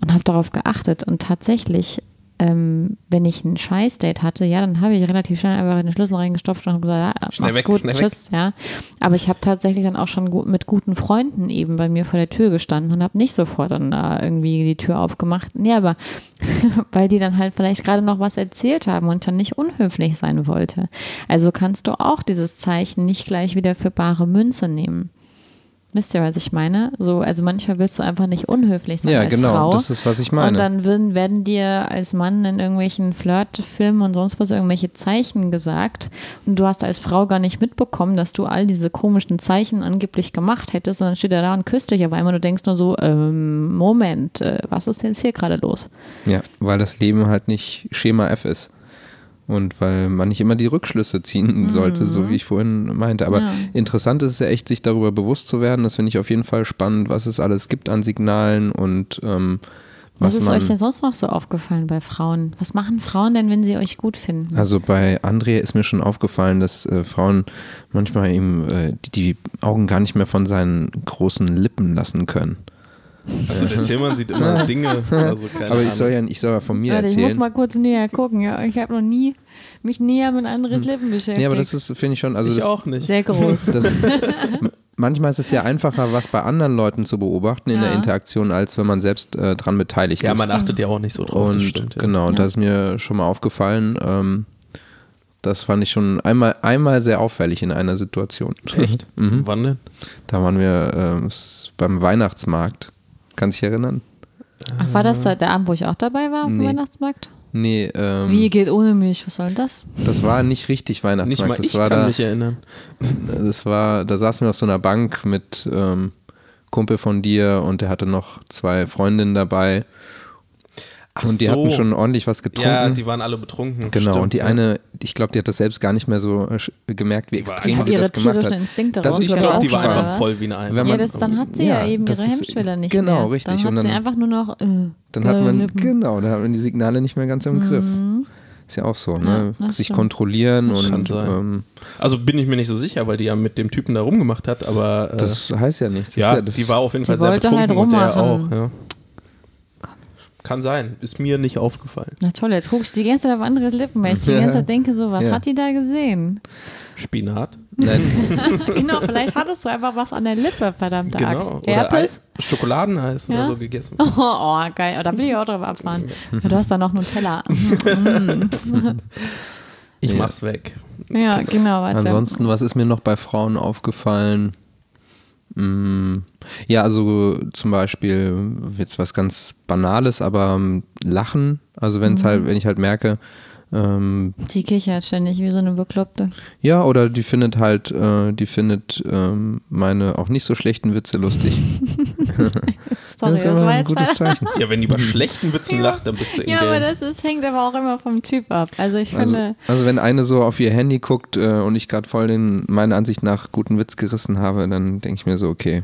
und habe darauf geachtet. Und tatsächlich, ähm, wenn ich ein Scheiß-Date hatte, ja, dann habe ich relativ schnell einfach den Schlüssel reingestopft und habe gesagt, ja, Schnell mach's weg, gut, tschüss, ja. Aber ich habe tatsächlich dann auch schon gut, mit guten Freunden eben bei mir vor der Tür gestanden und habe nicht sofort dann da irgendwie die Tür aufgemacht. Nee, aber weil die dann halt vielleicht gerade noch was erzählt haben und dann nicht unhöflich sein wollte. Also kannst du auch dieses Zeichen nicht gleich wieder für bare Münze nehmen. Wisst ihr, was ich meine? So, also manchmal willst du einfach nicht unhöflich sein Ja, als genau, Frau. das ist, was ich meine. Und dann werden, werden dir als Mann in irgendwelchen Flirtfilmen und sonst was irgendwelche Zeichen gesagt. Und du hast als Frau gar nicht mitbekommen, dass du all diese komischen Zeichen angeblich gemacht hättest. Und dann steht er da und küsst dich auf einmal. und Du denkst nur so, ähm, Moment, äh, was ist denn jetzt hier gerade los? Ja, weil das Leben halt nicht Schema F ist. Und weil man nicht immer die Rückschlüsse ziehen sollte, so wie ich vorhin meinte. Aber Mhm. Ja. interessant ist es ja echt, sich darüber bewusst zu werden. Das finde ich auf jeden Fall spannend, was es alles gibt an Signalen und ähm, Was, was ist man. euch denn sonst noch so aufgefallen bei Frauen? Was machen Frauen denn, wenn sie euch gut finden? Also bei André ist mir schon aufgefallen, dass äh, Frauen manchmal ihm äh, die, die Augen gar nicht mehr von seinen großen Lippen lassen können. Also der Zillmann sieht immer Dinge, also keine Aber ich soll ja ich soll ja von mir Warte, ich erzählen. muss mal kurz näher gucken. Ja, ich habe noch nie mich näher mit anderes Lippen beschäftigt. nee, aber das ist, finde ich schon, also ich das, auch nicht. sehr groß. das, manchmal ist es ja einfacher, was bei anderen Leuten zu beobachten in der Ja. Interaktion, als wenn man selbst äh, dran beteiligt Ja, ist. man achtet ja auch nicht so drauf, Und das stimmt. Ja. genau, Ja. das ist mir schon mal aufgefallen. Ähm, das fand ich schon einmal, einmal sehr auffällig in einer Situation. Echt? Mhm. Wann denn? Da waren wir s- beim Weihnachtsmarkt. Kannst dich erinnern? Ach, war das da der Abend, wo ich auch dabei war auf dem Nee. Weihnachtsmarkt? Nee, ähm, Wie geht ohne mich? Was soll denn das? das war nicht richtig Nicht mal Weihnachtsmarkt. ich das war kann da, mich erinnern. das war, da saßen wir auf so einer Bank mit ähm, Kumpel von dir und der hatte noch zwei Freundinnen dabei. Ach und die so. hatten schon ordentlich was getrunken. Ja, die waren alle betrunken. Genau, stimmt, und die ja. eine, ich glaube, die hat das selbst gar nicht mehr so äh, gemerkt, wie Die extrem sie ihre das gemacht hat. Instinkte Das ist Ich glaube, auch die war einfach voll wie eine Eimer. Wenn Ja, man- das, dann hat sie ja, ja, eben das ihre Hemmschwelle nicht genau, mehr. richtig. Dann hat Und sie dann- einfach nur noch äh, Dann hat man, Lippen. genau, da hat man die Signale nicht mehr ganz im Griff. Ist ja auch so, ne? Ja, das Sich stimmt. kontrollieren kann und ähm, Also bin ich mir nicht so sicher, weil die ja mit dem Typen da rumgemacht hat, aber äh, das heißt ja nichts. Das ja, ja das, die war auf jeden Sie Fall sehr wollte betrunken halt und der auch. Ja. Kann sein, ist mir nicht aufgefallen. Na toll, jetzt gucke ich die ganze Zeit auf andere Lippen, weil ich die ganze Zeit denke, so, was Ja. hat die da gesehen? Spinat. Nein, genau, vielleicht hattest du einfach was an der Lippe, verdammte Genau. Axt. Oder Herpes? Ei- Schokoladeneis Ja? oder so gegessen. Oh, oh, geil. Oh, da will ich auch drauf abfahren. Du hast da noch Nutella. Mm. Ich Ja. mach's weg. Ja, genau. Weißt du. ansonsten, was ist mir noch bei Frauen aufgefallen? Mm, Ja, also zum Beispiel jetzt was ganz Banales, aber ähm, Lachen. Also wenn es halt, wenn ich halt merke, ähm, Die kichert ständig wie so eine Bekloppte. ja, oder die findet halt, äh, die findet ähm, meine auch nicht so schlechten Witze lustig. Sorry, das ist war ein gutes Zeichen. Ja, wenn die bei schlechten Witzen lacht, dann bist du in Ja, aber das ist, hängt aber auch immer vom Typ ab. Also ich Also, finde, also wenn eine so auf ihr Handy guckt äh, und ich gerade voll den, meiner Ansicht nach, guten Witz gerissen habe, dann denke ich mir so, okay,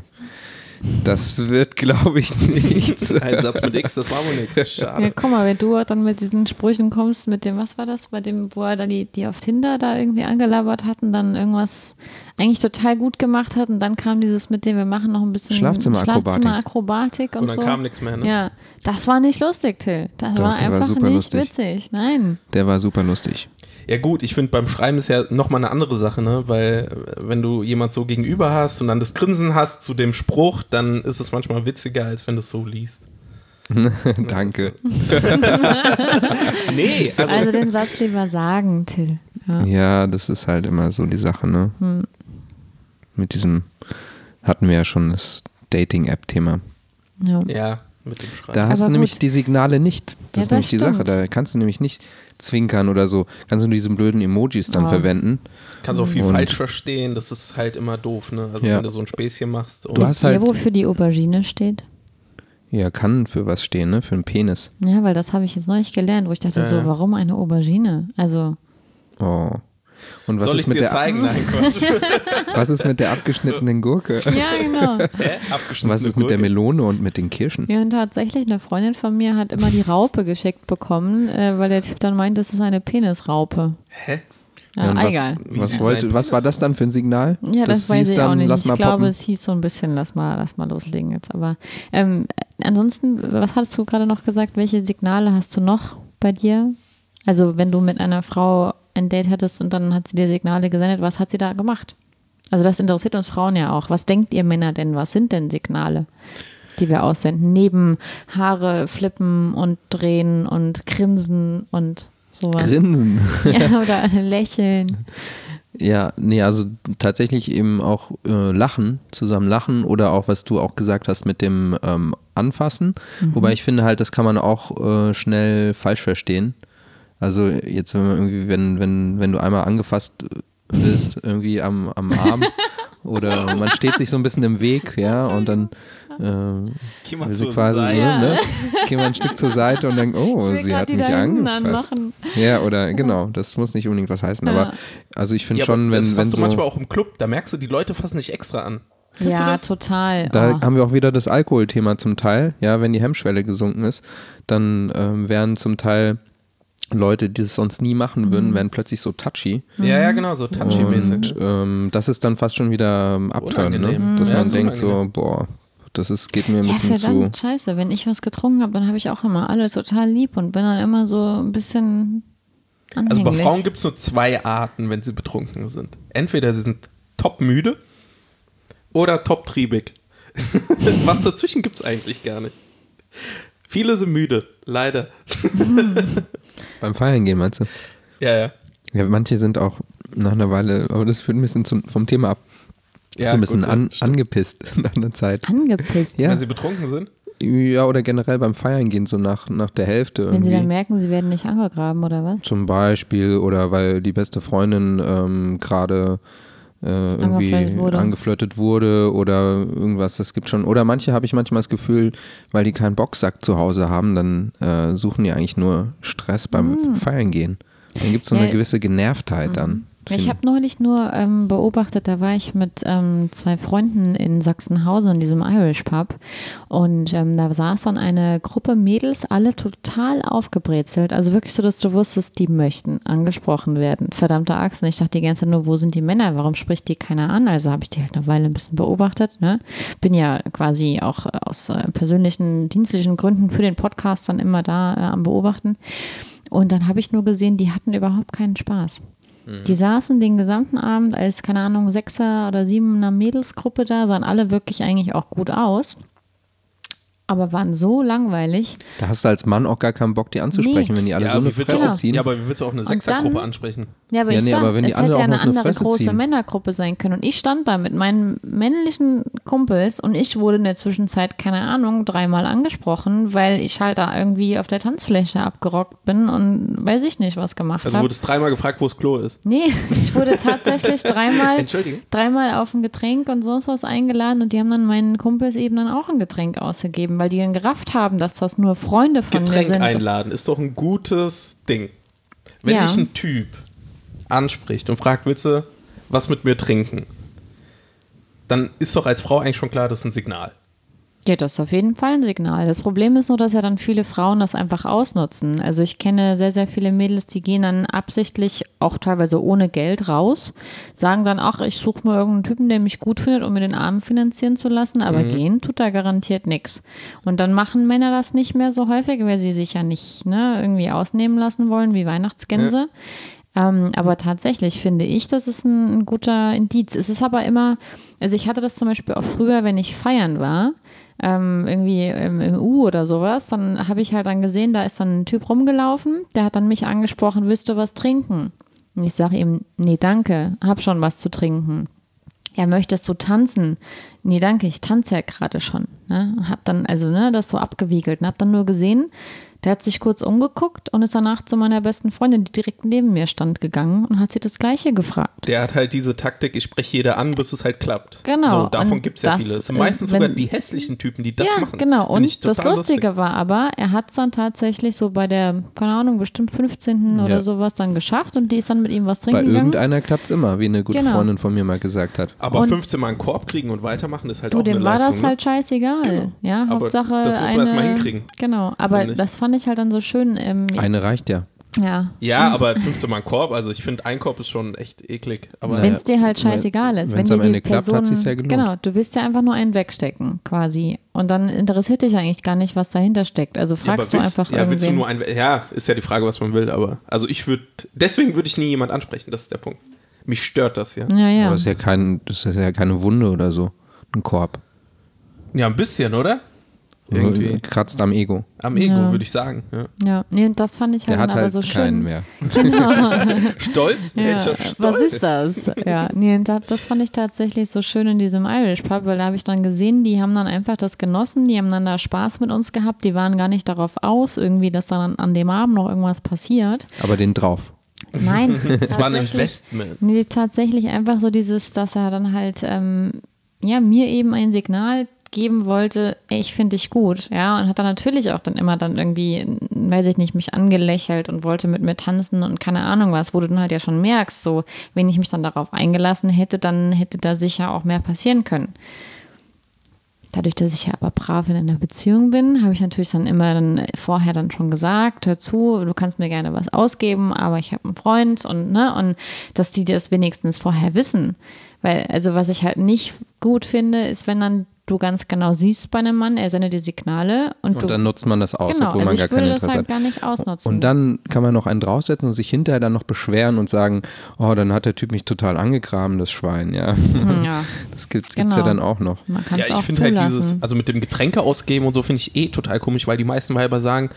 das wird, glaube ich, nichts. Ein Satz mit X, das war wohl nichts. ja, Schade. guck mal, wenn du dann mit diesen Sprüchen kommst, mit dem, was war das, bei dem, wo er da die, die auf Tinder da irgendwie angelabert hatten, dann irgendwas eigentlich total gut gemacht hat und dann kam dieses mit dem, wir machen noch ein bisschen Schlafzimmerakrobatik. Schlafzimmerakrobatik und, Und dann so. kam nichts mehr, ne? Ja, das war nicht lustig, Till. Das Doch, war war einfach super nicht lustig. witzig. Nein. Der war super lustig. Ja gut, ich finde beim Schreiben ist ja nochmal eine andere Sache, ne? Weil äh, wenn du jemand so gegenüber hast und dann das Grinsen hast zu dem Spruch, dann ist es manchmal witziger, als wenn du es so liest. Danke. Nee, also, Also den Satz lieber sagen, Till. Ja. Ja, das ist halt immer so die Sache, ne? Hm. Mit diesem, hatten wir ja schon das Dating-App-Thema. Ja. ja, mit dem Schreiben. Da hast Aber du nämlich gut. die Signale nicht. Das Ja, ist nämlich das die Sache. stimmt. Da kannst du nämlich nicht zwinkern oder so. Kannst du diese blöden Emojis dann Ja. verwenden. Kannst auch viel Und- falsch verstehen, das ist halt immer doof, ne? Also Ja. wenn du so ein Späßchen machst. Und Du hast halt- wofür die Aubergine steht? Ja, kann für was stehen, ne? Für einen Penis. Ja, weil das habe ich jetzt neulich gelernt, wo ich dachte so, ja. warum eine Aubergine? Also, Oh. Und was Soll ist ich mit dir der zeigen? Nein, Quatsch. was ist mit der abgeschnittenen Gurke? ja, genau. Hä? Abgeschnittene Was ist mit der? Melone und mit den Kirschen? Ja, und tatsächlich, eine Freundin von mir hat immer die Raupe geschickt bekommen, äh, weil der Typ dann meint, das ist eine Penisraupe. Hä? Ja, und was, egal. Was, wollte, was war das dann für ein Signal? Ja, das, weiß hieß ich auch nicht. Lass Ich glaube, poppen. es hieß so ein bisschen, lass mal, lass mal loslegen jetzt. Aber ähm, ansonsten, was hattest du gerade noch gesagt? Welche Signale hast du noch bei dir? Also, wenn du mit einer Frau ein Date hattest und dann hat sie dir Signale gesendet, was hat sie da gemacht? Also, das interessiert uns Frauen ja auch. Was denkt ihr Männer denn? Was sind denn Signale, die wir aussenden? Neben Haare flippen und drehen und grinsen und sowas. Grinsen. ja, oder lächeln. Ja, nee, also tatsächlich eben auch äh, lachen, zusammen lachen oder auch, was du auch gesagt hast mit dem ähm, Anfassen. Mhm. Wobei ich finde halt, das kann man auch äh, schnell falsch verstehen. Also jetzt, wenn man irgendwie, wenn, wenn, wenn du einmal angefasst wirst, irgendwie am, am Arm oder man steht sich so ein bisschen im Weg, ja, und dann äh, Geh mal will sie zur quasi Seite. so, Ja. ne? Geh mal ein Stück zur Seite und denkt, oh, sie hat mich angefasst. Ja, oder genau, das muss nicht unbedingt was heißen, Ja. aber also ich finde Ja, schon, wenn, das wenn hast so. du manchmal auch im Club, da merkst du, die Leute fassen nicht extra an. Kennst du Ja, das? total. Da oh. haben wir auch wieder das Alkoholthema zum Teil. Ja, wenn die Hemmschwelle gesunken ist, dann ähm, werden zum Teil Leute, die es sonst nie machen würden, Mhm. werden plötzlich so touchy. Ja, ja, genau, so touchy-mäßig. Und ähm, das ist dann fast schon wieder Abturn, ne? Dass Ja, man ist denkt so, unangenehm. boah, das ist, geht mir ein Ja, bisschen zu. verdammt, scheiße. Wenn ich was getrunken habe, dann habe ich auch immer alle total lieb und bin dann immer so ein bisschen Also anhänglich. bei Frauen gibt es nur zwei Arten, wenn sie betrunken sind. Entweder sie sind top müde oder top triebig. Was dazwischen gibt es eigentlich gar nicht. Viele sind müde, leider. Beim Feiern gehen, meinst du? Ja, ja. Ja, manche sind auch nach einer Weile, aber das führt ein bisschen zum, vom Thema ab. ja so ein bisschen gut, an, angepisst nach einer Zeit. Angepisst. Ja. Wenn sie betrunken sind. Ja, oder generell beim Feiern gehen, so nach, nach der Hälfte. Wenn sie irgendwie. dann merken, sie werden nicht angegraben oder was? Zum Beispiel oder weil die beste Freundin ähm, gerade irgendwie Angeflirtet wurde. angeflirtet wurde oder irgendwas. Das gibt schon. Oder manche habe ich manchmal das Gefühl, weil die keinen Boxsack zu Hause haben, dann äh, suchen die eigentlich nur Stress beim Feiern gehen. Dann gibt es so eine Ja. gewisse Genervtheit dann. Ich habe neulich nur ähm, beobachtet, da war ich mit ähm, zwei Freunden in Sachsenhausen in diesem Irish Pub und ähm, da saß dann eine Gruppe Mädels, alle total aufgebrezelt, also wirklich so, dass du wusstest, die möchten angesprochen werden. Verdammte Axt. Und ich dachte die ganze Zeit nur, wo sind die Männer? Warum spricht die keiner an? Also habe ich die halt eine Weile ein bisschen beobachtet. Ne? Bin ja quasi auch aus äh, persönlichen, dienstlichen Gründen für den Podcast dann immer da äh, am Beobachten. Und dann habe ich nur gesehen, die hatten überhaupt keinen Spaß. Die saßen den gesamten Abend als, keine Ahnung, Sechser- oder Siebener Mädelsgruppe da, sahen alle wirklich eigentlich auch gut aus, aber waren so langweilig. Da hast du als Mann auch gar keinen Bock, die anzusprechen, Nee. wenn die alle ja, so eine Fresse auch, ziehen. ja, aber wie willst du auch eine Sechsergruppe ansprechen? Ja, aber Ja, ich nee, sag, aber wenn die es alle hätte auch ja eine eine andere Fresse große ziehen. Männergruppe sein können. Und ich stand da mit meinen männlichen Kumpels und ich wurde in der Zwischenzeit, keine Ahnung, dreimal angesprochen, weil ich halt da irgendwie auf der Tanzfläche abgerockt bin und weiß ich nicht, was gemacht Also habe. wurdest dreimal gefragt, wo das Klo ist. Nee, ich wurde tatsächlich dreimal, Entschuldigung. dreimal auf ein Getränk und sonst was eingeladen und die haben dann meinen Kumpels eben dann auch ein Getränk ausgegeben, weil die dann gerafft haben, dass das nur Freunde von mir Getränk sind. einladen ist doch ein gutes Ding. Wenn Ja. dich ein Typ anspricht und fragt, willst du was mit mir trinken? Dann ist doch als Frau eigentlich schon klar, das ist ein Signal. Ja, das ist auf jeden Fall ein Signal. Das Problem ist nur, dass ja dann viele Frauen das einfach ausnutzen. Also ich kenne sehr, sehr viele Mädels, die gehen dann absichtlich auch teilweise ohne Geld raus, sagen dann, ach, ich suche mir irgendeinen Typen, der mich gut findet, um mir den Abend finanzieren zu lassen, aber gehen tut da garantiert nichts. Und dann machen Männer das nicht mehr so häufig, weil sie sich ja nicht ne, irgendwie ausnehmen lassen wollen wie Weihnachtsgänse. Ähm, aber tatsächlich finde ich, das ist ein, ein guter Indiz. Es ist aber immer, also ich hatte das zum Beispiel auch früher, wenn ich feiern war, ähm, irgendwie im, im U oder sowas, dann habe ich halt dann gesehen, da ist dann ein Typ rumgelaufen, der hat dann mich angesprochen, willst du was trinken? Und ich sage ihm, nee, danke, hab schon was zu trinken. Ja, möchtest du tanzen? Nee, danke, ich tanze ja gerade schon. Ne? Hab dann, also, ne, das so abgewiegelt und hab dann nur gesehen, Der hat sich kurz umgeguckt und ist danach zu meiner besten Freundin, die direkt neben mir stand, gegangen und hat sie das Gleiche gefragt. Der hat halt diese Taktik, ich spreche jeder an, bis es halt klappt. Genau. So, davon gibt es ja viele. Es sind meistens wenn- sogar die hässlichen Typen, die das ja, machen. genau. Find Und das Lustige lustig. war aber, er hat es dann tatsächlich so bei der, keine Ahnung, bestimmt 15. Ja. oder sowas dann geschafft und die ist dann mit ihm was Bei trinken gegangen. irgendeiner klappt es immer, wie eine gute Genau. Freundin von mir mal gesagt hat. Aber Und- 15 Mal einen Korb kriegen und weitermachen ist halt Du, auch eine dem war Leistung. das ne? halt scheißegal. Genau. Ja, Aber Hauptsache das muss man eine, erst mal hinkriegen. Genau, aber das fand ich halt dann so schön. Ähm, Eine reicht ja. ja. Ja, aber 15 Mal einen Korb, also ich finde, ein Korb ist schon echt eklig. Aber Wenn es dir halt scheißegal ist. wenn's wenn am dir die Ende klappt, Person, hat sich's ja gelohnt. Genau, du willst ja einfach nur einen wegstecken, quasi. Und dann interessiert dich eigentlich gar nicht, was dahinter steckt. Also ja, fragst du willst, einfach ja, willst du nur ein, ja, ist ja die Frage, was man will, aber also ich würde, deswegen würde ich nie jemand ansprechen, das ist der Punkt. Mich stört das ja. ja, ja. Aber es ist ja, kein, das ist ja keine Wunde oder so. Ein Korb. Ja, ein bisschen, oder? Irgendwie. Kratzt am Ego. Am Ego, Ja. würde ich sagen. Ja. ja, nee, und das fand ich halt Der hat aber halt so keinen schön. mehr. Stolz? Ja, Welcher Stolz? was ist das? Ja, nee, und das, das fand ich tatsächlich so schön in diesem Irish Pub, weil da habe ich dann gesehen, die haben dann einfach das genossen, die haben dann da Spaß mit uns gehabt, die waren gar nicht darauf aus, irgendwie, dass dann an dem Abend noch irgendwas passiert. Aber den drauf. Nein, Es war ein Investment. Nee, tatsächlich einfach so dieses, dass er dann halt, ähm, ja, mir eben ein Signal geben wollte, ey, ich finde dich gut, ja, und hat dann natürlich auch dann immer dann irgendwie, weiß ich nicht, mich angelächelt und wollte mit mir tanzen und keine Ahnung was, wo du dann halt ja schon merkst, so, wenn ich mich dann darauf eingelassen hätte, dann hätte da sicher auch mehr passieren können. Dadurch, dass ich ja aber brav in einer Beziehung bin, habe ich natürlich dann immer dann vorher dann schon gesagt, hör zu, du kannst mir gerne was ausgeben, aber ich habe einen Freund und ne, und dass die das wenigstens vorher wissen. Weil, also was ich halt nicht gut finde, ist, wenn dann du ganz genau siehst bei einem Mann, er sendet die Signale und, du Und dann nutzt man das aus, genau, obwohl also man gar kein das Interesse halt hat. gar nicht ausnutzen. Und dann kann man noch einen draufsetzen und sich hinterher dann noch beschweren und sagen, oh, dann hat der Typ mich total angegraben, das Schwein, ja. Hm, ja, Das gibt es Genau. ja dann auch noch. man kann Ja, es ich auch finde halt dieses, also mit dem Getränke ausgeben und so finde ich eh total komisch, weil die meisten Weiber sagen,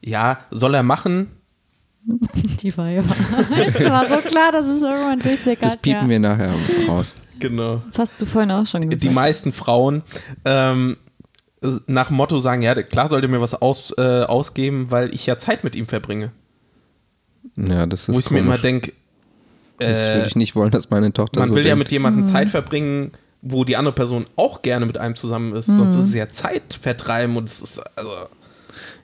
ja, soll er machen, die Weiber. es war so klar, dass es irgendwann durchsickert. Das piepen ja. wir nachher raus. genau. Das hast du vorhin auch schon gesagt. Die meisten Frauen ähm, nach dem Motto sagen, ja, klar sollte mir was aus, äh, ausgeben, weil ich ja Zeit mit ihm verbringe. Ja, das ist Wo ich mir komisch. immer denke, das würde äh, ich nicht wollen, dass meine Tochter man so will ja denkt. mit jemandem Mhm. Zeit verbringen, wo die andere Person auch gerne mit einem zusammen ist. Sonst Mhm. ist es ja Zeit vertreiben und es ist, also,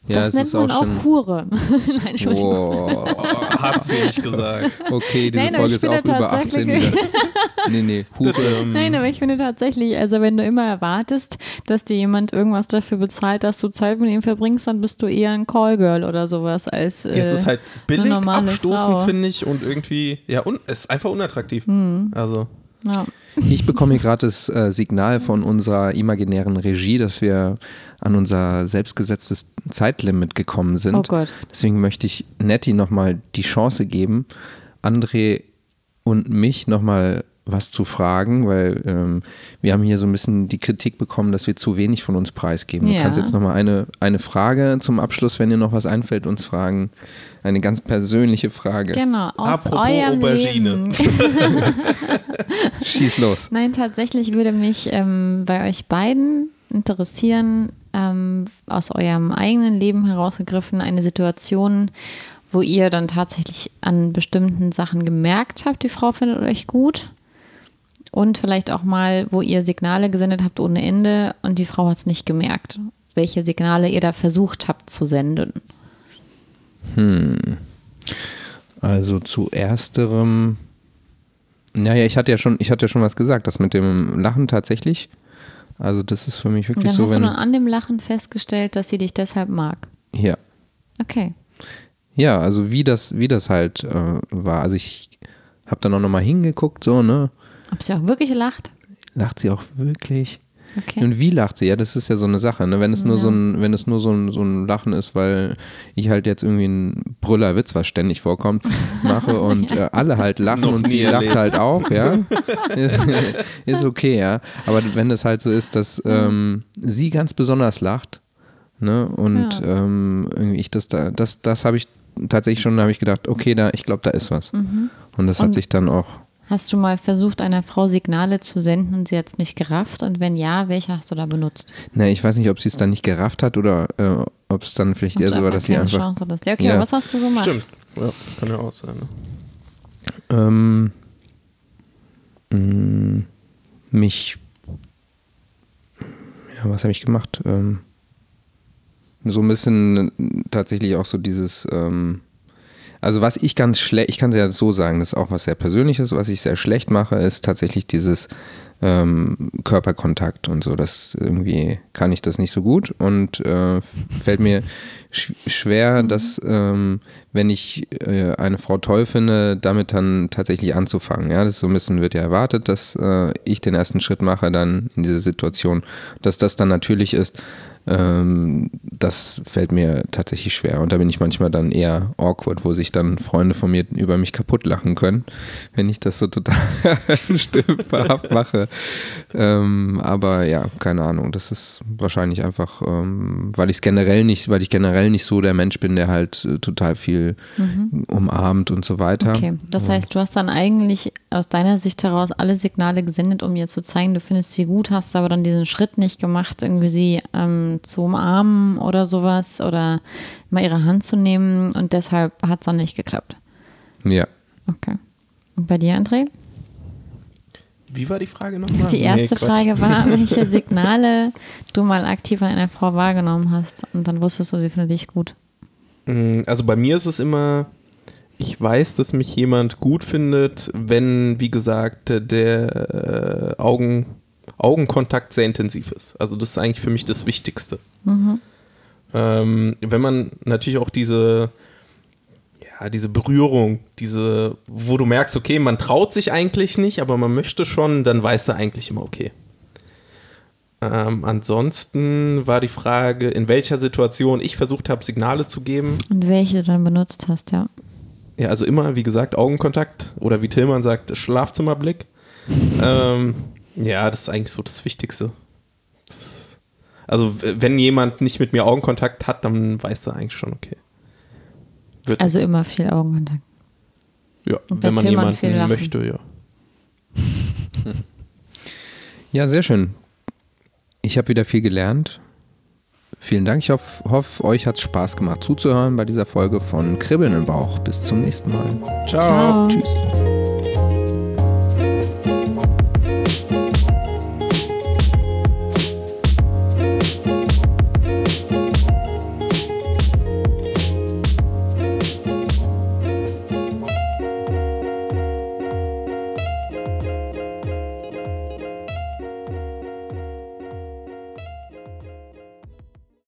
ja, das nennt ist man auch auch Hure. Nein, Entschuldigung. Oh, hat sie nicht gesagt. okay, diese Nein, aber Folge ich ist auch finde über 18 tatsächlich- wieder. Nee, nee, Hure. Ähm, Nein, aber ich finde tatsächlich, also wenn du immer erwartest, dass dir jemand irgendwas dafür bezahlt, dass du Zeit mit ihm verbringst, dann bist du eher ein Callgirl oder sowas als äh, es ist halt billig, abstoßend, finde ich, und irgendwie, ja, un es ist einfach unattraktiv. Mhm. Also, ja. Ich bekomme hier gerade das äh, Signal von unserer imaginären Regie, dass wir an unser selbstgesetztes Zeitlimit gekommen sind. Oh Gott. Deswegen möchte ich Nettie nochmal die Chance geben, André und mich nochmal was zu fragen, weil ähm, wir haben hier so ein bisschen die Kritik bekommen, dass wir zu wenig von uns preisgeben. Du Ja. kannst jetzt nochmal eine, eine Frage zum Abschluss, wenn dir noch was einfällt, uns fragen. Eine ganz persönliche Frage. Genau, aus Apropos eurem Aubergine. Leben. Schieß los. Nein, tatsächlich würde mich ähm, bei euch beiden interessieren, ähm, aus eurem eigenen Leben herausgegriffen, eine Situation, wo ihr dann tatsächlich an bestimmten Sachen gemerkt habt, die Frau findet euch gut. Und vielleicht auch mal, wo ihr Signale gesendet habt ohne Ende und die Frau hat es nicht gemerkt. Welche Signale ihr da versucht habt zu senden. Also zu ersterem, naja, ich hatte ja schon, ich hatte ja schon was gesagt, das mit dem Lachen tatsächlich. Also das ist für mich wirklich dann so, hast du wenn dann an dem Lachen festgestellt, dass sie dich deshalb mag. ja, Okay. ja, also wie das, wie das halt äh, war. Also ich habe dann auch nochmal hingeguckt, so ne, Ob sie auch wirklich lacht? lacht sie auch wirklich? Okay. Und wie lacht sie? Ja, das ist ja so eine Sache, ne? Wenn es nur so ein, wenn es nur so ein, so ein Lachen ist, weil ich halt jetzt irgendwie einen Brüllerwitz, was ständig vorkommt, mache und äh, alle halt lachen Noch und sie lacht erlebt. halt auch, ja. ist okay, ja. Aber wenn es halt so ist, dass ähm, sie ganz besonders lacht, ne? Und Ja. ähm, irgendwie ich das da, das, das habe ich tatsächlich schon, da habe ich gedacht, okay, da, ich glaube, da ist was. Und das hat Und- sich dann auch Hast du mal versucht, einer Frau Signale zu senden und sie hat es nicht gerafft? Und wenn ja, welche hast du da benutzt? Ne, ich weiß nicht, ob sie es dann nicht gerafft hat oder äh, ob es dann vielleicht eher so war, dass sie keine einfach. Chance hattest. Ja, okay, Ja. aber was hast du gemacht? Stimmt. Ja, kann ja auch sein. Ne? Ähm, mh, mich. Ja, was habe ich gemacht? Ähm, so ein bisschen tatsächlich auch so dieses. Ähm, also was ich ganz schlecht, ich kann es ja so sagen, das ist auch was sehr Persönliches, was ich sehr schlecht mache, ist tatsächlich dieses ähm, Körperkontakt und so. Das irgendwie kann ich das nicht so gut und äh, fällt mir sch schwer, dass ähm, wenn ich äh, eine Frau toll finde, damit dann tatsächlich anzufangen. Ja, das ist so ein bisschen wird ja erwartet, dass äh, ich den ersten Schritt mache dann in diese Situation, dass das dann natürlich ist. Ähm, das fällt mir tatsächlich schwer. Und da bin ich manchmal dann eher awkward, wo sich dann Freunde von mir über mich kaputt lachen können, wenn ich das so total stümperhaft mache. Ähm, aber ja, keine Ahnung. Das ist wahrscheinlich einfach, ähm, weil ich es generell nicht, weil ich generell nicht so der Mensch bin, der halt äh, total viel umarmt und so weiter. Okay, das heißt, du hast dann eigentlich aus deiner Sicht heraus alle Signale gesendet, um ihr zu zeigen, du findest sie gut, hast aber dann diesen Schritt nicht gemacht, irgendwie sie ähm, zu umarmen oder sowas oder mal ihre Hand zu nehmen und deshalb hat es dann nicht geklappt. Ja. Okay. Und bei dir, André? Wie war die Frage nochmal? Die erste Quatsch. Frage war, welche Signale du mal aktiv an einer Frau wahrgenommen hast und dann wusstest du, sie findet dich gut. Mm, Also bei mir ist es immer, ich weiß, dass mich jemand gut findet, wenn, wie gesagt, der äh, Augen, Augenkontakt sehr intensiv ist. Also das ist eigentlich für mich das Wichtigste. Ähm, wenn man natürlich auch diese, ja, diese Berührung, diese, wo du merkst, okay, man traut sich eigentlich nicht, aber man möchte schon, dann weißt du eigentlich immer, okay. Ähm, ansonsten war die Frage, in welcher Situation ich versucht habe, Signale zu geben. Und welche du dann benutzt hast, ja. Ja, also immer, wie gesagt, Augenkontakt oder wie Tillmann sagt, Schlafzimmerblick. ähm, ja, das ist eigentlich so das Wichtigste. Also, wenn jemand nicht mit mir Augenkontakt hat, dann weißt du eigentlich schon, okay. Wird Also nix. immer viel Augenkontakt. ja, und wenn man Tillmann jemanden möchte, ja. Ja, sehr schön. Ich habe wieder viel gelernt. Vielen Dank. Ich hoffe, hoffe euch hat es Spaß gemacht zuzuhören bei dieser Folge von Kribbeln im Bauch. Bis zum nächsten Mal. Ciao. Ciao. Tschüss.